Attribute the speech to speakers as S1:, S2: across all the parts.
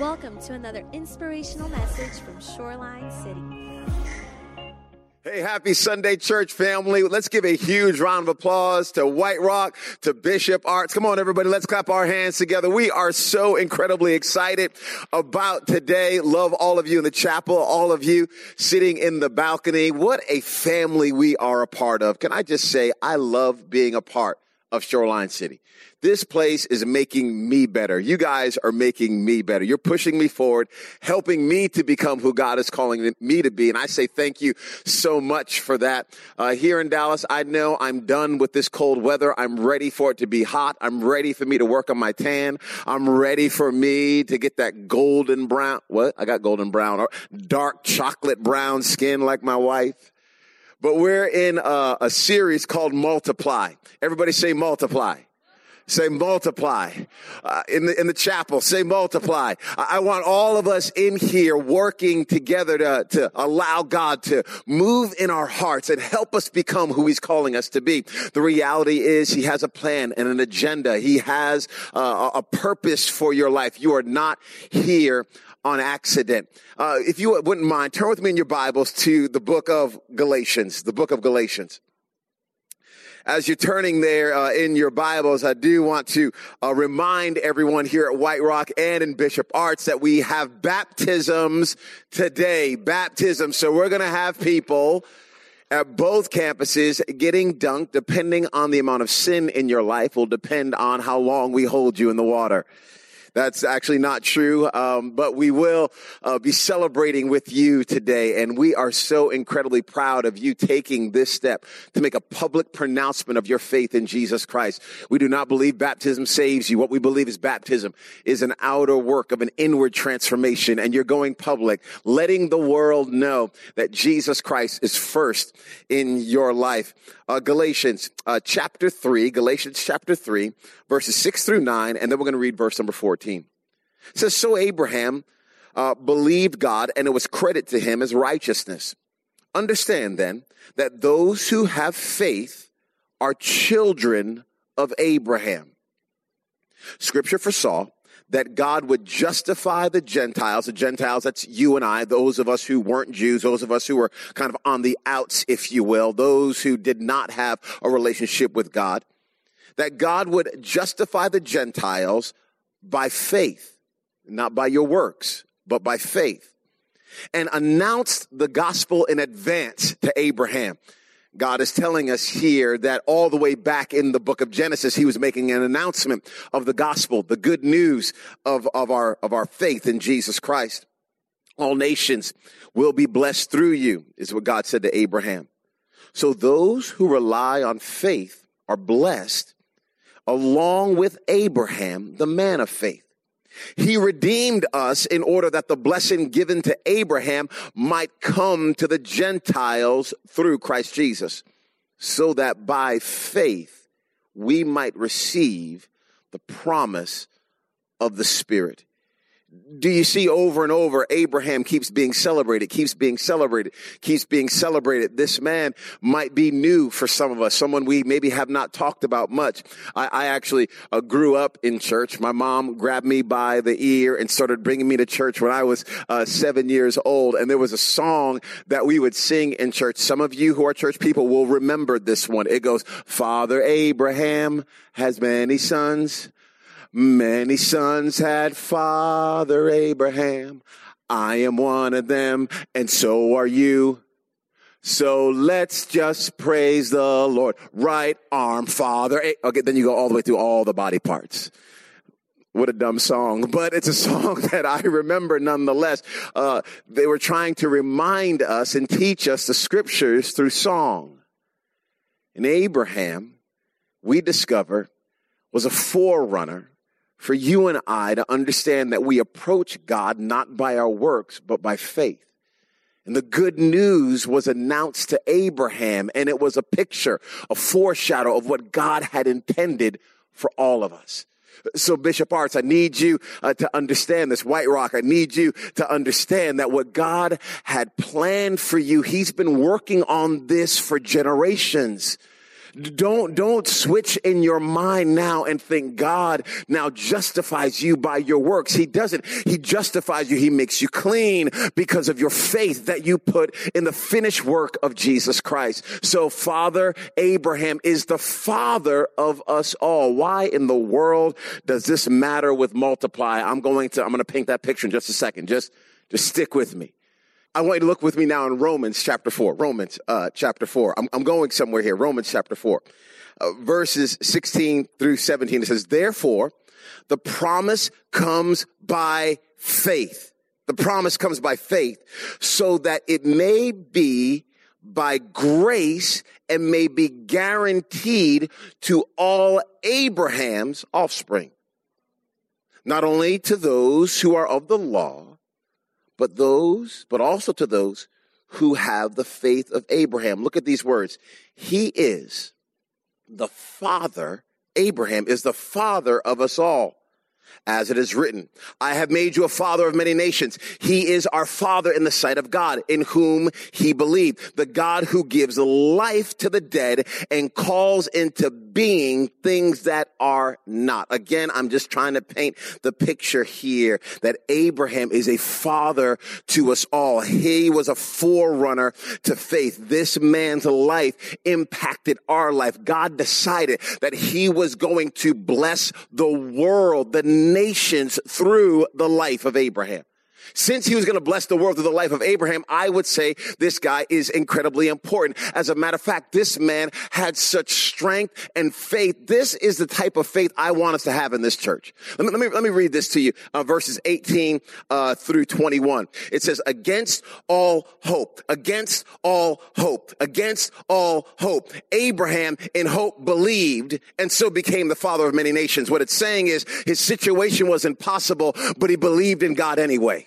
S1: Welcome to another inspirational message from Shoreline City.
S2: Hey, happy Sunday, church family. Let's give a huge round of applause to White Rock, to Bishop Arts. Come on, everybody. Let's clap our hands together. We are so incredibly excited about today. Love all of you in the chapel, all of you sitting in the balcony. What a family we are a part of. Can I just say, I love being a part of Shoreline City. This place is making me better. You guys are making me better. You're pushing me forward, helping me to become who God is calling me to be. And I say thank you so much for that. Uh, here in Dallas, I know I'm done with this cold weather. I'm ready for it to be hot. I'm ready for me to work on my tan. I'm ready for me to get that golden brown. What? I got golden brown or dark chocolate brown skin like my wife but we're in a, a, series called Multiply. Everybody say multiply. Say multiply. Uh, in the, in the chapel, say multiply. I, I want all of us in here working together to, to allow God to move in our hearts and help us become who he's calling us to be. The reality is he has a plan and an agenda. He has uh, a purpose for your life. You are not here on accident. Uh, if you wouldn't mind, turn with me in your Bibles to the book of Galatians, the book of Galatians as you're turning there uh, in your Bibles, I do want to uh, remind everyone here at White Rock and in Bishop Arts that we have baptisms today. Baptism. So we're going to have people at both campuses getting dunked depending on the amount of sin in your life will depend on how long we hold you in the water. That's actually not true, um, but we will uh, be celebrating with you today, and we are so incredibly proud of you taking this step to make a public pronouncement of your faith in Jesus Christ. We do not believe baptism saves you. What we believe is baptism is an outer work of an inward transformation, and you're going public, letting the world know that Jesus Christ is first in your life. Uh, Galatians uh, chapter 3, Galatians chapter 3, verses 6 through 9, and then we're going to read verse number 14. It says, So Abraham uh, believed God, and it was credit to him as righteousness. Understand then that those who have faith are children of Abraham. Scripture foresaw that God would justify the Gentiles, the Gentiles, that's you and I, those of us who weren't Jews, those of us who were kind of on the outs, if you will, those who did not have a relationship with God that God would justify the Gentiles by faith, not by your works, but by faith, and announced the gospel in advance to Abraham. God is telling us here that all the way back in the book of Genesis, he was making an announcement of the gospel, the good news of, of our, of our faith in Jesus Christ. All nations will be blessed through you, is what God said to Abraham. So those who rely on faith are blessed along with Abraham, the man of faith. He redeemed us in order that the blessing given to Abraham might come to the Gentiles through Christ Jesus, so that by faith we might receive the promise of the Spirit do you see over and over Abraham keeps being celebrated, keeps being celebrated, keeps being celebrated. This man might be new for some of us, someone we maybe have not talked about much. I, I actually uh, grew up in church. My mom grabbed me by the ear and started bringing me to church when I was uh, seven years old. And there was a song that we would sing in church. Some of you who are church people will remember this one. It goes, Father Abraham has many sons. Many sons had Father Abraham. I am one of them, and so are you. So let's just praise the Lord. Right arm, Father. Okay, then you go all the way through all the body parts. What a dumb song, but it's a song that I remember nonetheless. Uh, they were trying to remind us and teach us the scriptures through song. And Abraham, we discover, was a forerunner for you and I to understand that we approach God not by our works, but by faith. And the good news was announced to Abraham, and it was a picture, a foreshadow of what God had intended for all of us. So, Bishop Arts, I need you uh, to understand this. White Rock, I need you to understand that what God had planned for you, He's been working on this for generations. Don't, don't switch in your mind now and think God now justifies you by your works. He doesn't. He justifies you. He makes you clean because of your faith that you put in the finished work of Jesus Christ. So Father Abraham is the father of us all. Why in the world does this matter with multiply? I'm going to, I'm going to paint that picture in just a second. Just, just stick with me. I want you to look with me now in Romans chapter 4. Romans uh, chapter 4. I'm, I'm going somewhere here. Romans chapter 4. Uh, verses 16 through 17. It says, Therefore, the promise comes by faith. The promise comes by faith so that it may be by grace and may be guaranteed to all Abraham's offspring. Not only to those who are of the law, but those, but also to those who have the faith of Abraham. Look at these words. He is the father, Abraham is the father of us all as it is written, I have made you a father of many nations. He is our father in the sight of God, in whom he believed. The God who gives life to the dead and calls into being things that are not. Again, I'm just trying to paint the picture here that Abraham is a father to us all. He was a forerunner to faith. This man's life impacted our life. God decided that he was going to bless the world, the nations through the life of Abraham. Since he was going to bless the world through the life of Abraham, I would say this guy is incredibly important. As a matter of fact, this man had such strength and faith. This is the type of faith I want us to have in this church. Let me, let me, let me read this to you, uh, verses 18 uh, through 21. It says, against all hope, against all hope, against all hope. Abraham in hope believed and so became the father of many nations. What it's saying is his situation was impossible, but he believed in God anyway.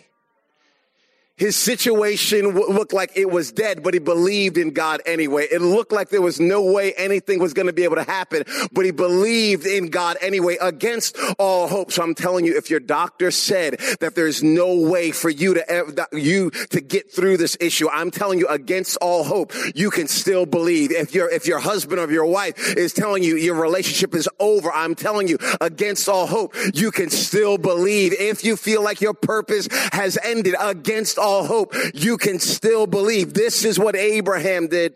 S2: His situation looked like it was dead, but he believed in God anyway. It looked like there was no way anything was going to be able to happen, but he believed in God anyway against all hope. So I'm telling you, if your doctor said that there's no way for you to, you to get through this issue, I'm telling you against all hope, you can still believe. If your, if your husband or your wife is telling you your relationship is over, I'm telling you against all hope, you can still believe. If you feel like your purpose has ended against all all hope, you can still believe. This is what Abraham did.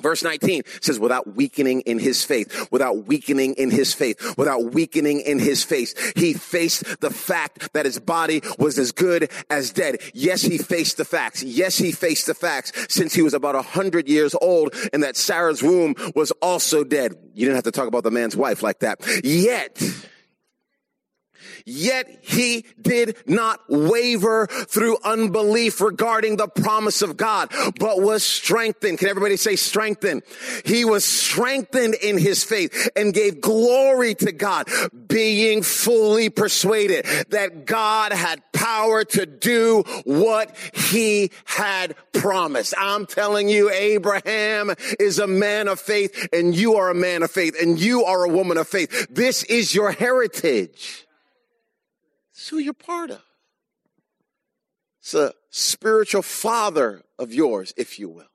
S2: Verse 19 says, without weakening in his faith, without weakening in his faith, without weakening in his faith, he faced the fact that his body was as good as dead. Yes, he faced the facts. Yes, he faced the facts since he was about a hundred years old and that Sarah's womb was also dead. You didn't have to talk about the man's wife like that. Yet, Yet he did not waver through unbelief regarding the promise of God, but was strengthened. Can everybody say strengthened? He was strengthened in his faith and gave glory to God, being fully persuaded that God had power to do what he had promised. I'm telling you, Abraham is a man of faith and you are a man of faith and you are a woman of faith. This is your heritage. Who you're part of. It's a spiritual father of yours, if you will.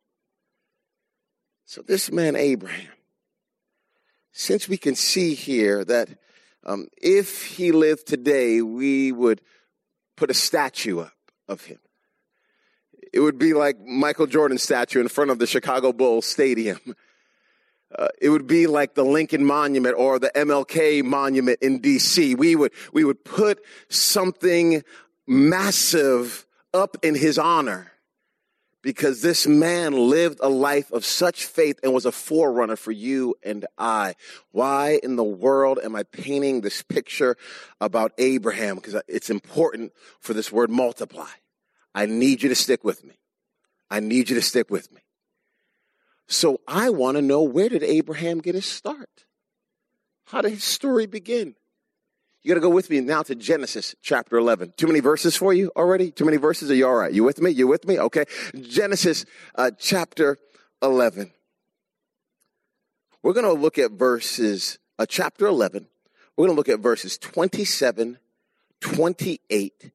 S2: So, this man, Abraham, since we can see here that um, if he lived today, we would put a statue up of him. It would be like Michael Jordan's statue in front of the Chicago Bulls Stadium. Uh, it would be like the Lincoln Monument or the MLK Monument in DC. We would, we would put something massive up in his honor because this man lived a life of such faith and was a forerunner for you and I. Why in the world am I painting this picture about Abraham? Because it's important for this word multiply. I need you to stick with me. I need you to stick with me. So I want to know where did Abraham get his start? How did his story begin? You got to go with me now to Genesis chapter 11. Too many verses for you already? Too many verses? Are you all right? You with me? You with me? Okay. Genesis uh, chapter 11. We're going to look at verses, uh, chapter 11. We're going to look at verses 27, 28,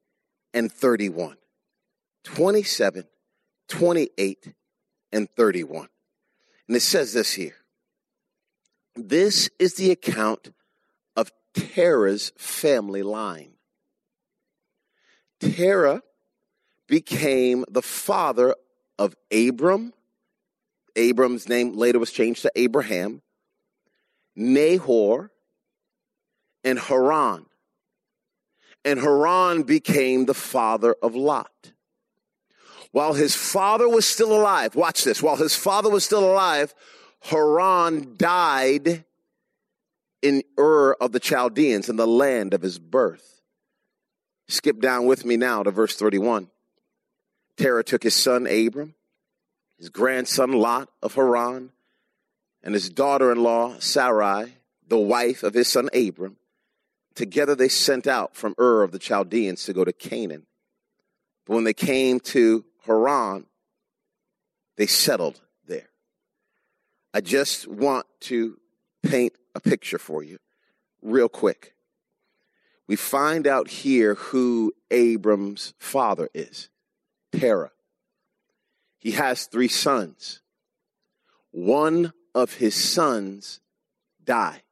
S2: and 31. 27, 28, and 31. And it says this here This is the account of Terah's family line. Terah became the father of Abram. Abram's name later was changed to Abraham, Nahor, and Haran. And Haran became the father of Lot. While his father was still alive, watch this, while his father was still alive, Haran died in Ur of the Chaldeans in the land of his birth. Skip down with me now to verse 31. Terah took his son Abram, his grandson Lot of Haran, and his daughter in law Sarai, the wife of his son Abram. Together they sent out from Ur of the Chaldeans to go to Canaan. But when they came to Haran, they settled there. I just want to paint a picture for you real quick. We find out here who Abram's father is Terah. He has three sons. One of his sons died.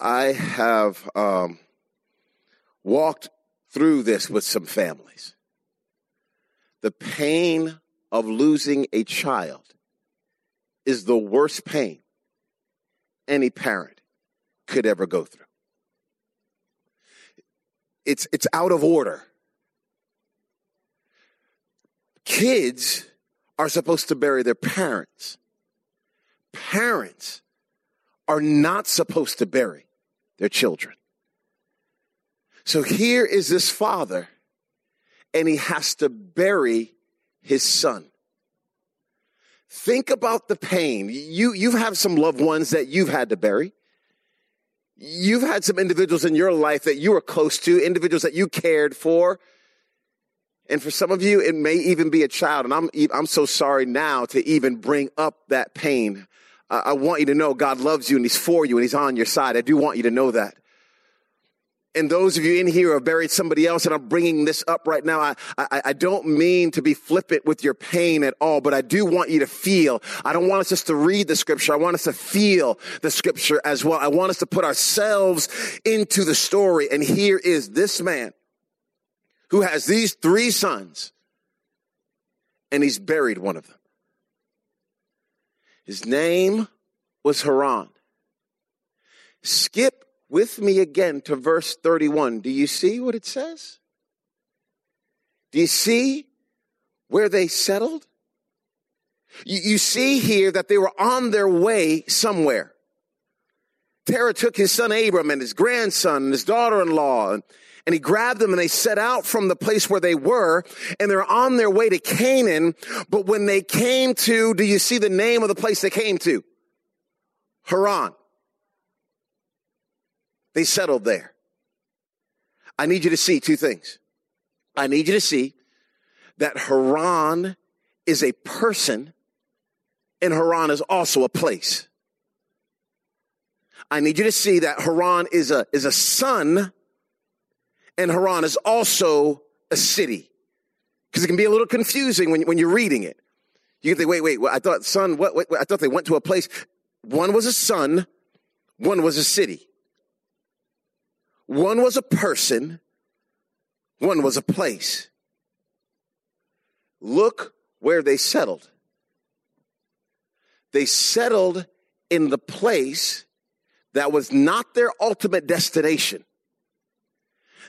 S2: I have um, walked through this with some families. The pain of losing a child is the worst pain any parent could ever go through. It's, it's out of order. Kids are supposed to bury their parents. Parents are not supposed to bury their children. So here is this father, and he has to bury his son. Think about the pain. You, you have some loved ones that you've had to bury. You've had some individuals in your life that you were close to, individuals that you cared for. And for some of you, it may even be a child. And I'm, I'm so sorry now to even bring up that pain. I want you to know God loves you and He's for you and He's on your side. I do want you to know that. And those of you in here have buried somebody else, and I'm bringing this up right now, I, I, I, don't mean to be flippant with your pain at all, but I do want you to feel. I don't want us just to read the scripture. I want us to feel the scripture as well. I want us to put ourselves into the story. And here is this man who has these three sons, and he's buried one of them. His name was Haran. Skip with me again to verse 31. Do you see what it says? Do you see where they settled? You, you see here that they were on their way somewhere. Terah took his son Abram and his grandson and his daughter in law, and, and he grabbed them and they set out from the place where they were, and they're on their way to Canaan. But when they came to, do you see the name of the place they came to? Haran. They settled there. I need you to see two things. I need you to see that Haran is a person and Haran is also a place. I need you to see that Haran is a, is a son and Haran is also a city. Because it can be a little confusing when, when you're reading it. You can think, wait, wait, I thought son, what, what, I thought they went to a place. One was a son, one was a city. One was a person, one was a place. Look where they settled. They settled in the place that was not their ultimate destination.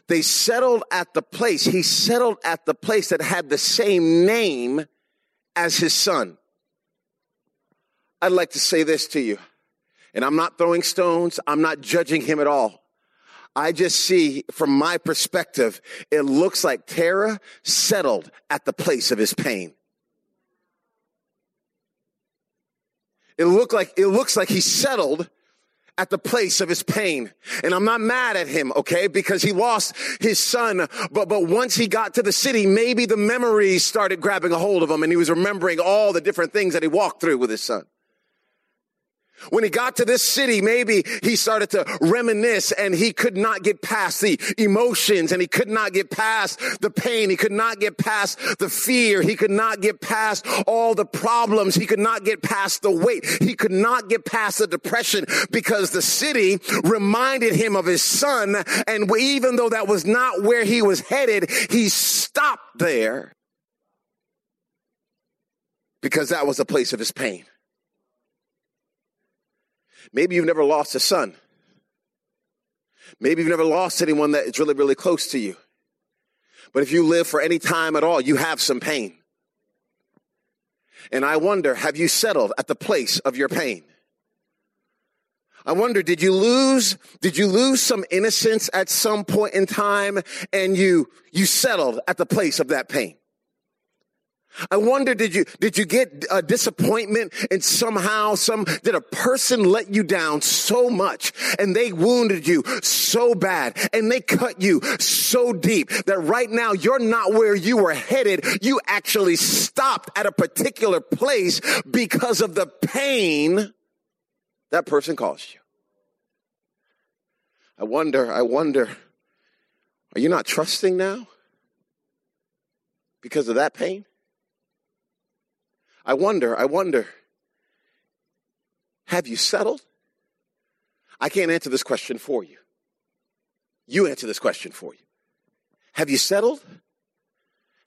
S2: They settled at the place, he settled at the place that had the same name as his son. I'd like to say this to you, and I'm not throwing stones, I'm not judging him at all. I just see from my perspective, it looks like Terah settled at the place of his pain. It looked like, it looks like he settled at the place of his pain. And I'm not mad at him, okay? Because he lost his son. But, but once he got to the city, maybe the memories started grabbing a hold of him and he was remembering all the different things that he walked through with his son. When he got to this city, maybe he started to reminisce and he could not get past the emotions and he could not get past the pain. He could not get past the fear. He could not get past all the problems. He could not get past the weight. He could not get past the depression because the city reminded him of his son. And even though that was not where he was headed, he stopped there because that was the place of his pain. Maybe you've never lost a son. Maybe you've never lost anyone that is really, really close to you. But if you live for any time at all, you have some pain. And I wonder, have you settled at the place of your pain? I wonder, did you lose, did you lose some innocence at some point in time and you, you settled at the place of that pain? I wonder, did you, did you get a disappointment and somehow some, did a person let you down so much and they wounded you so bad and they cut you so deep that right now you're not where you were headed. You actually stopped at a particular place because of the pain that person caused you. I wonder, I wonder, are you not trusting now because of that pain? I wonder, I wonder, have you settled? I can't answer this question for you. You answer this question for you. Have you settled?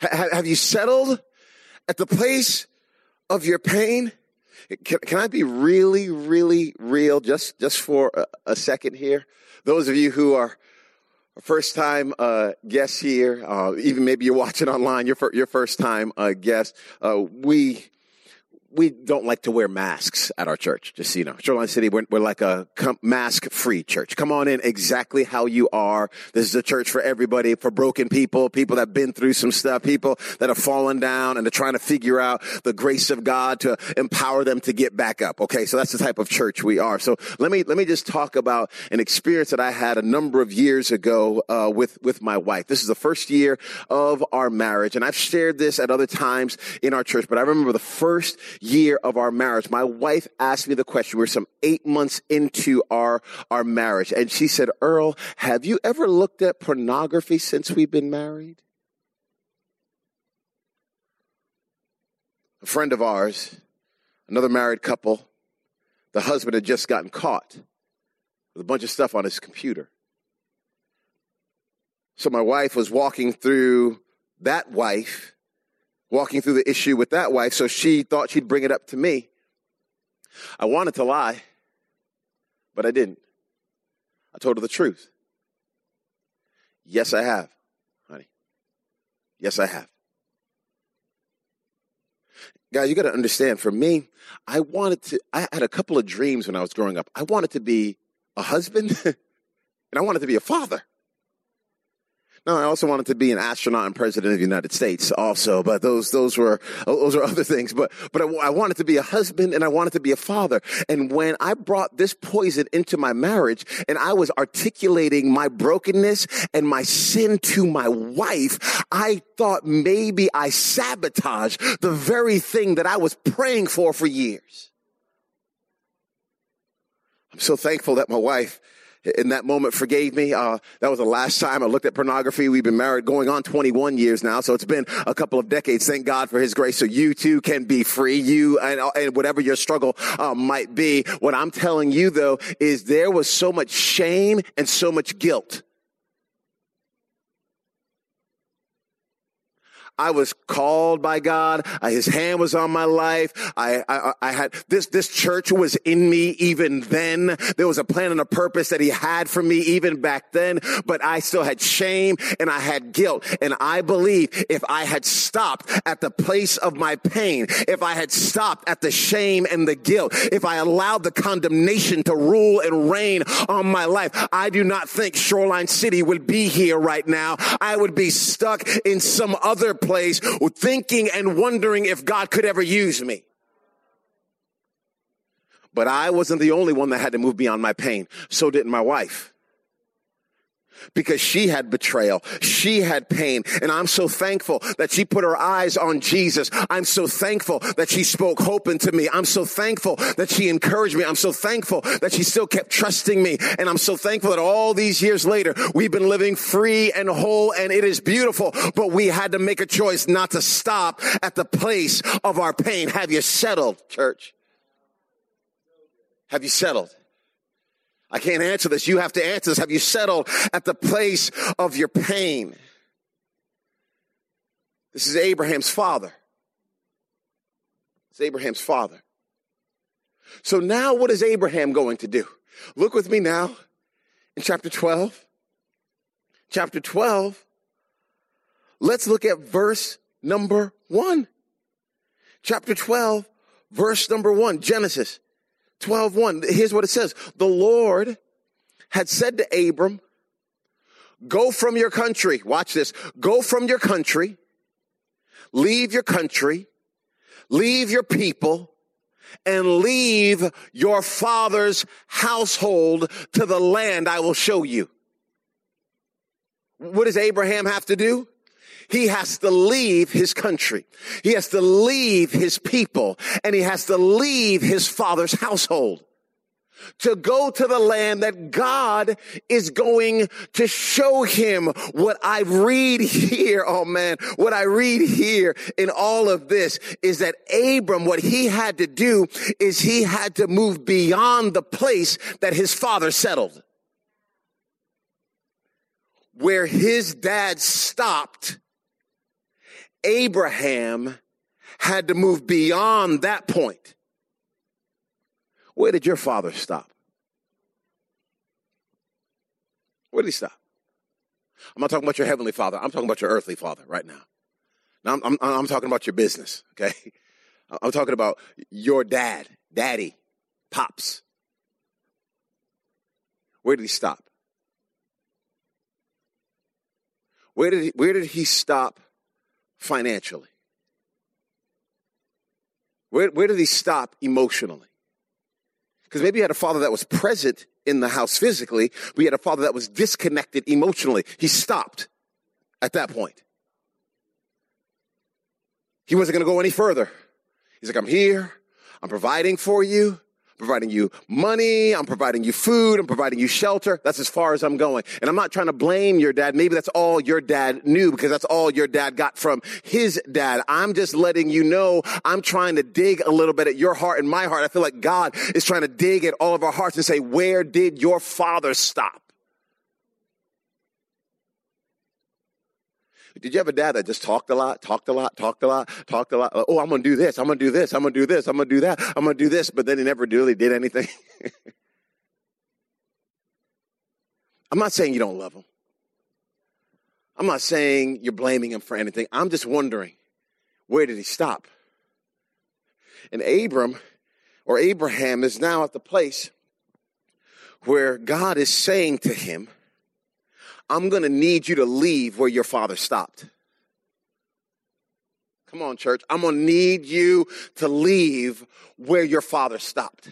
S2: have you settled at the place of your pain? Can, can I be really, really real just, just for a, a second here? Those of you who are first time uh, guests here, uh, even maybe you're watching online, your, fir- your first time uh, guest, uh, we we don't like to wear masks at our church, just so you know. Shoreline City, we're, we're like a mask free church. Come on in exactly how you are. This is a church for everybody, for broken people, people that have been through some stuff, people that have fallen down and are trying to figure out the grace of God to empower them to get back up. Okay. So that's the type of church we are. So let me, let me just talk about an experience that I had a number of years ago, uh, with, with my wife. This is the first year of our marriage. And I've shared this at other times in our church, but I remember the first year of our marriage, my wife asked me the question. We we're some eight months into our, our marriage. And she said, Earl, have you ever looked at pornography since we've been married? A friend of ours, another married couple, the husband had just gotten caught with a bunch of stuff on his computer. So my wife was walking through that wife walking through the issue with that wife, so she thought she'd bring it up to me. I wanted to lie, but I didn't. I told her the truth. Yes, I have, honey. Yes, I have. Guys, you got to understand, for me, I wanted to, I had a couple of dreams when I was growing up. I wanted to be a husband and I wanted to be a father. No, I also wanted to be an astronaut and president of the United States also, but those, those were, those are other things. But, but I, I wanted to be a husband and I wanted to be a father. And when I brought this poison into my marriage and I was articulating my brokenness and my sin to my wife, I thought maybe I sabotaged the very thing that I was praying for for years. I'm so thankful that my wife in that moment forgave me. Uh, that was the last time I looked at pornography. We've been married going on 21 years now. So it's been a couple of decades. Thank God for his grace. So you too can be free. You and, and whatever your struggle uh, might be. What I'm telling you though is there was so much shame and so much guilt I was called by God. his hand was on my life. I, I, I had this, this church was in me even then. There was a plan and a purpose that he had for me even back then, but I still had shame and I had guilt. And I believe if I had stopped at the place of my pain, if I had stopped at the shame and the guilt, if I allowed the condemnation to rule and reign on my life, I do not think Shoreline City would be here right now. I would be stuck in some other place place thinking and wondering if God could ever use me. But I wasn't the only one that had to move beyond my pain. So did my wife. Because she had betrayal. She had pain. And I'm so thankful that she put her eyes on Jesus. I'm so thankful that she spoke hope into me. I'm so thankful that she encouraged me. I'm so thankful that she still kept trusting me. And I'm so thankful that all these years later, we've been living free and whole and it is beautiful. But we had to make a choice not to stop at the place of our pain. Have you settled, church? Have you settled? I can't answer this. You have to answer this. Have you settled at the place of your pain? This is Abraham's father. It's Abraham's father. So now what is Abraham going to do? Look with me now in chapter 12. Chapter 12. Let's look at verse number 1. Chapter 12, verse number 1, Genesis 12, 1. Here's what it says. The Lord had said to Abram, go from your country. Watch this. Go from your country. Leave your country. Leave your people and leave your father's household to the land I will show you. What does Abraham have to do? He has to leave his country. He has to leave his people and he has to leave his father's household to go to the land that God is going to show him what I read here. Oh man, what I read here in all of this is that Abram, what he had to do is he had to move beyond the place that his father settled. Where his dad stopped Abraham had to move beyond that point. Where did your father stop? Where did he stop? I'm not talking about your heavenly father. I'm talking about your earthly father right now. Now I'm, I'm, I'm talking about your business, okay? I'm talking about your dad, daddy, pops. Where did he stop? Where did he, where did he stop financially? Where, where did he stop emotionally? Because maybe you had a father that was present in the house physically, but he had a father that was disconnected emotionally. He stopped at that point. He wasn't going to go any further. He's like, I'm here. I'm providing for you providing you money. I'm providing you food. I'm providing you shelter. That's as far as I'm going. And I'm not trying to blame your dad. Maybe that's all your dad knew because that's all your dad got from his dad. I'm just letting you know I'm trying to dig a little bit at your heart and my heart. I feel like God is trying to dig at all of our hearts and say, where did your father stop? Did you have a dad that just talked a lot, talked a lot, talked a lot, talked a lot? Uh, oh, I'm going to do this. I'm going to do this. I'm going to do this. I'm going to do that. I'm going to do this. But then he never really did anything. I'm not saying you don't love him. I'm not saying you're blaming him for anything. I'm just wondering, where did he stop? And Abram or Abraham is now at the place where God is saying to him, I'm going to need you to leave where your father stopped. Come on, church. I'm going to need you to leave where your father stopped.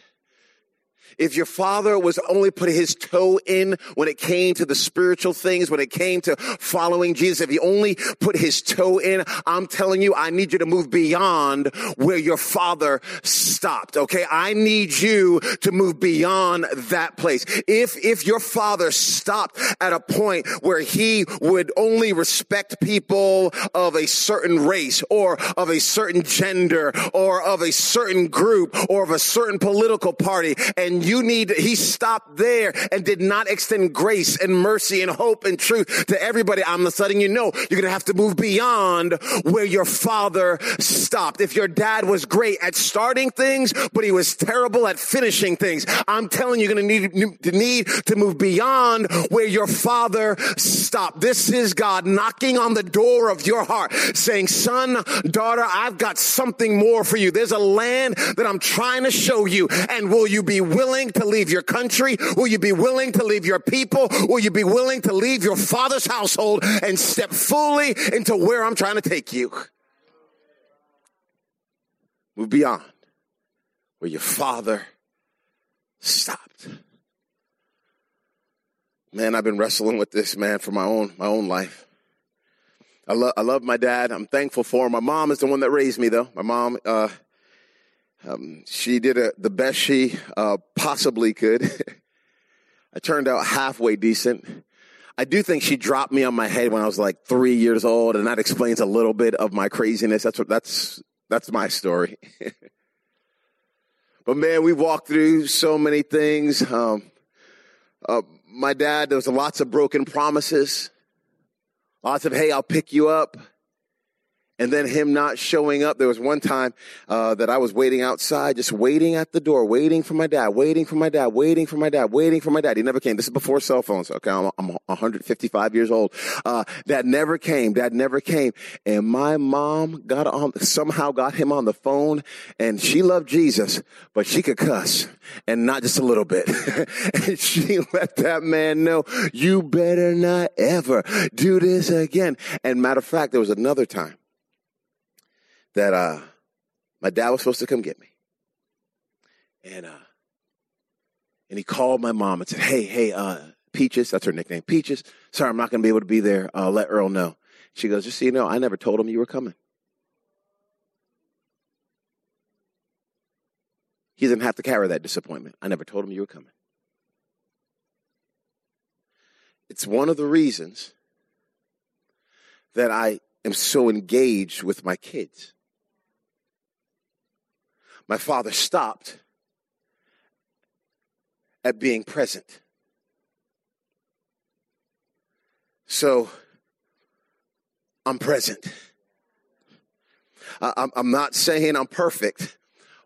S2: If your father was only putting his toe in when it came to the spiritual things, when it came to following Jesus, if he only put his toe in, I'm telling you, I need you to move beyond where your father stopped. Okay. I need you to move beyond that place. If, if your father stopped at a point where he would only respect people of a certain race or of a certain gender or of a certain group or of a certain political party and you need, he stopped there and did not extend grace and mercy and hope and truth to everybody. I'm letting you know you're going to have to move beyond where your father stopped. If your dad was great at starting things, but he was terrible at finishing things, I'm telling you, you're going to need to need to move beyond where your father stopped. This is God knocking on the door of your heart saying, son, daughter, I've got something more for you. There's a land that I'm trying to show you. And will you be willing willing to leave your country? Will you be willing to leave your people? Will you be willing to leave your father's household and step fully into where I'm trying to take you? Move beyond where your father stopped. man, I've been wrestling with this, man, for my own my own life. I love I love my dad. I'm thankful for him. My mom is the one that raised me, though. My mom, uh, um, she did a, the best she uh, possibly could. I turned out halfway decent. I do think she dropped me on my head when I was like three years old, and that explains a little bit of my craziness. That's what that's that's my story. but man, we walked through so many things. Um, uh, my dad, there was lots of broken promises, lots of "Hey, I'll pick you up." And then him not showing up. There was one time uh, that I was waiting outside, just waiting at the door, waiting for my dad, waiting for my dad, waiting for my dad, waiting for my dad. He never came. This is before cell phones. Okay, I'm, I'm 155 years old. Uh, dad never came. Dad never came. And my mom got on somehow got him on the phone, and she loved Jesus, but she could cuss, and not just a little bit. and she let that man know, you better not ever do this again. And matter of fact, there was another time that uh, my dad was supposed to come get me. And uh, and he called my mom and said, "Hey, hey, uh, Peaches, that's her nickname, Peaches. Sorry, I'm not going to be able to be there. Uh, let Earl know." She goes, "Just so you know, I never told him you were coming. He doesn't have to carry that disappointment. I never told him you were coming." It's one of the reasons that I am so engaged with my kids my father stopped at being present. So I'm present. I'm not saying I'm perfect,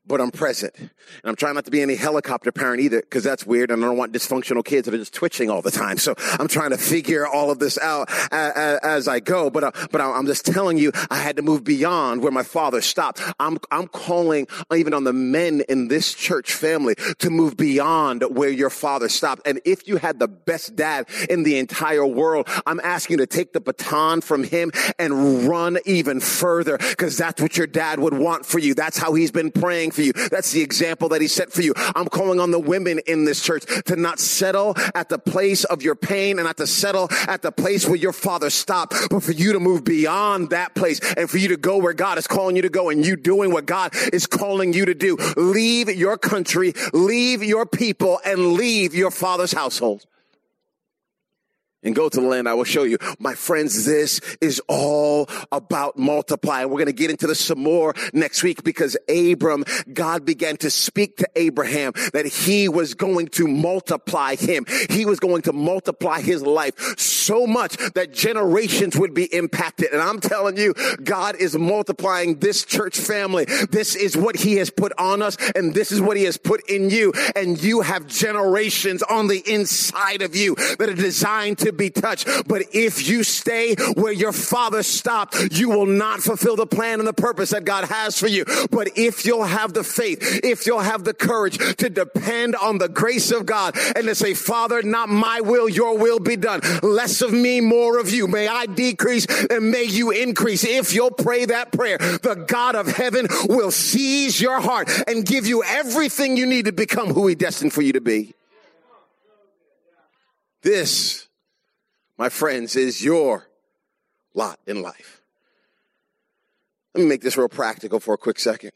S2: but I'm present. And I'm trying not to be any helicopter parent either, because that's weird, and I don't want dysfunctional kids that are just twitching all the time. So I'm trying to figure all of this out as, as I go. But uh, but I'm just telling you, I had to move beyond where my father stopped. I'm I'm calling even on the men in this church family to move beyond where your father stopped. And if you had the best dad in the entire world, I'm asking you to take the baton from him and run even further, because that's what your dad would want for you. That's how he's been praying for you. That's the example that he set for you. I'm calling on the women in this church to not settle at the place of your pain and not to settle at the place where your father stopped, but for you to move beyond that place and for you to go where God is calling you to go and you doing what God is calling you to do. Leave your country, leave your people, and leave your father's household and go to the land I will show you. My friends, this is all about multiplying. We're going to get into this some more next week because Abram, God began to speak to Abraham that he was going to multiply him. He was going to multiply his life so much that generations would be impacted. And I'm telling you, God is multiplying this church family. This is what he has put on us and this is what he has put in you. And you have generations on the inside of you that are designed to be touched. But if you stay where your father stopped, you will not fulfill the plan and the purpose that God has for you. But if you'll have the faith, if you'll have the courage to depend on the grace of God and to say, Father, not my will, your will be done. Less of me, more of you. May I decrease and may you increase. If you'll pray that prayer, the God of heaven will seize your heart and give you everything you need to become who he destined for you to be. This my friends, is your lot in life. Let me make this real practical for a quick second.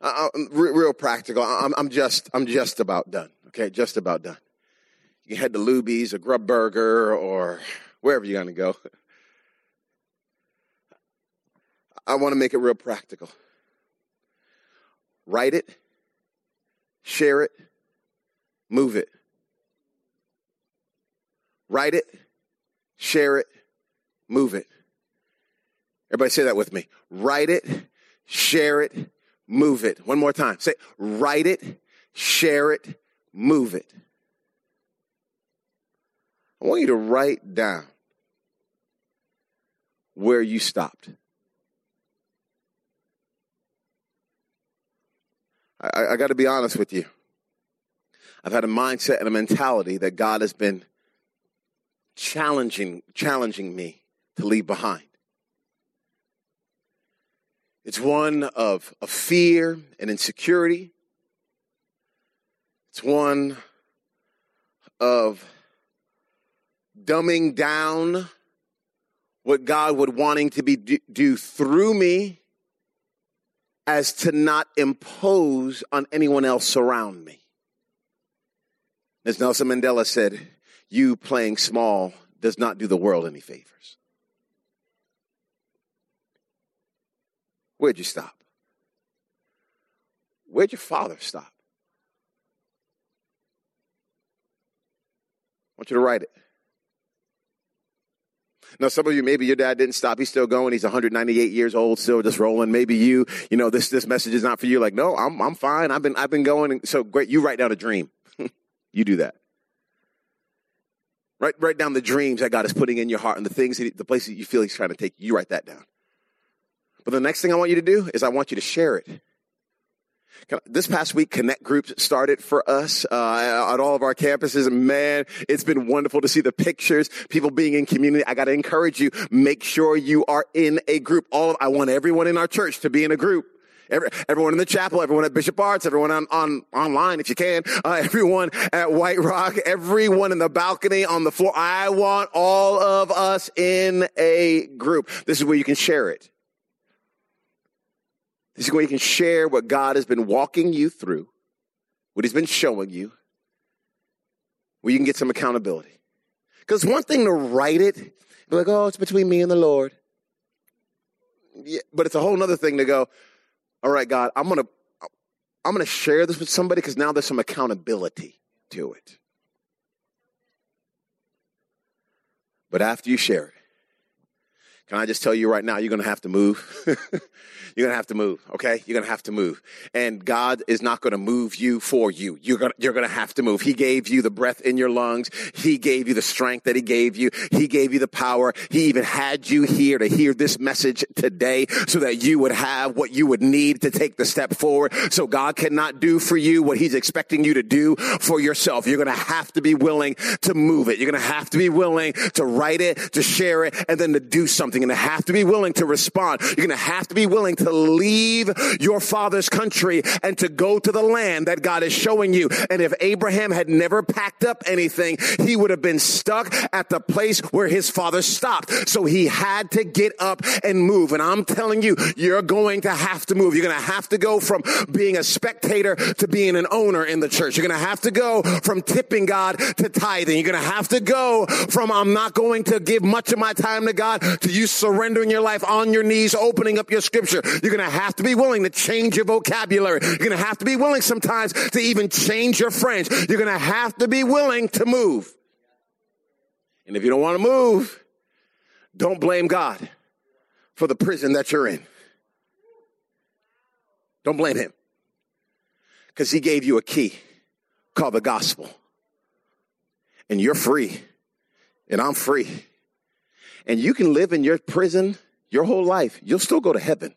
S2: Uh real practical. I'm, I'm, just, I'm just about done. Okay, just about done. You can head to Luby's or Grub Burger or wherever you're going to go. I want to make it real practical. Write it, share it, move it. Write it, share it, move it. Everybody say that with me. Write it, share it, move it. One more time. Say, write it, share it, move it. I want you to write down where you stopped. I, I got to be honest with you. I've had a mindset and a mentality that God has been challenging, challenging me to leave behind. It's one of, of fear and insecurity. It's one of dumbing down what God would wanting to be do, do through me as to not impose on anyone else around me. As Nelson Mandela said, you playing small does not do the world any favors. Where'd you stop? Where'd your father stop? I want you to write it. Now, some of you, maybe your dad didn't stop. He's still going. He's 198 years old, still just rolling. Maybe you, you know, this, this message is not for you. Like, no, I'm, I'm fine. I've been, I've been going. So great. You write down a dream. you do that. Write, write down the dreams that God is putting in your heart and the things, that, the places you feel He's trying to take you. Write that down. But the next thing I want you to do is I want you to share it. This past week, Connect groups started for us uh, at all of our campuses. Man, it's been wonderful to see the pictures, people being in community. I got to encourage you, make sure you are in a group. All I want everyone in our church to be in a group. Every, everyone in the chapel, everyone at Bishop Arts, everyone on, on online if you can, uh, everyone at White Rock, everyone in the balcony, on the floor. I want all of us in a group. This is where you can share it. This is where you can share what God has been walking you through, what He's been showing you, where you can get some accountability. Because one thing to write it, be like, oh, it's between me and the Lord. Yeah, but it's a whole other thing to go, all right, God, I'm gonna I'm gonna share this with somebody because now there's some accountability to it. But after you share it, can I just tell you right now, you're gonna have to move. You're gonna have to move, okay? You're gonna have to move. And God is not gonna move you for you. You're gonna, you're gonna have to move. He gave you the breath in your lungs. He gave you the strength that He gave you. He gave you the power. He even had you here to hear this message today so that you would have what you would need to take the step forward. So God cannot do for you what He's expecting you to do for yourself. You're gonna have to be willing to move it. You're gonna have to be willing to write it, to share it, and then to do something. You're gonna have to be willing to respond. You're gonna have to be willing to to leave your father's country and to go to the land that God is showing you. And if Abraham had never packed up anything, he would have been stuck at the place where his father stopped. So he had to get up and move. And I'm telling you, you're going to have to move. You're going to have to go from being a spectator to being an owner in the church. You're going to have to go from tipping God to tithing. You're going to have to go from I'm not going to give much of my time to God to you surrendering your life on your knees, opening up your scripture. You're going to have to be willing to change your vocabulary. You're going to have to be willing sometimes to even change your friends. You're going to have to be willing to move. And if you don't want to move, don't blame God for the prison that you're in. Don't blame him. Because he gave you a key called the gospel. And you're free. And I'm free. And you can live in your prison your whole life. You'll still go to heaven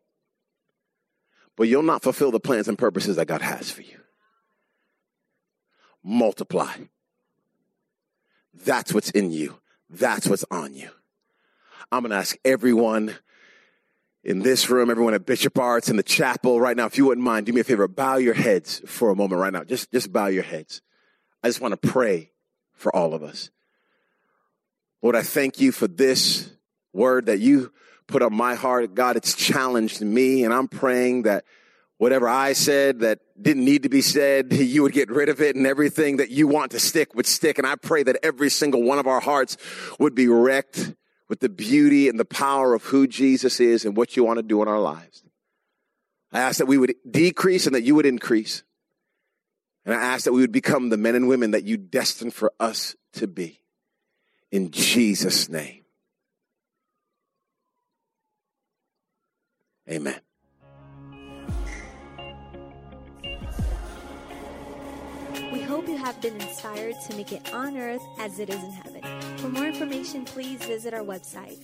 S2: but you'll not fulfill the plans and purposes that God has for you. Multiply. That's what's in you. That's what's on you. I'm going to ask everyone in this room, everyone at Bishop Arts in the chapel right now, if you wouldn't mind, do me a favor, bow your heads for a moment right now. Just, just bow your heads. I just want to pray for all of us. Lord, I thank you for this word that you put on my heart. God, it's challenged me, and I'm praying that whatever I said that didn't need to be said, you would get rid of it, and everything that you want to stick would stick. And I pray that every single one of our hearts would be wrecked with the beauty and the power of who Jesus is and what you want to do in our lives. I ask that we would decrease and that you would increase. And I ask that we would become the men and women that you destined for us to be. In Jesus' name. Amen.
S1: We hope you have been inspired to make it on earth as it is in heaven. For more information, please visit our website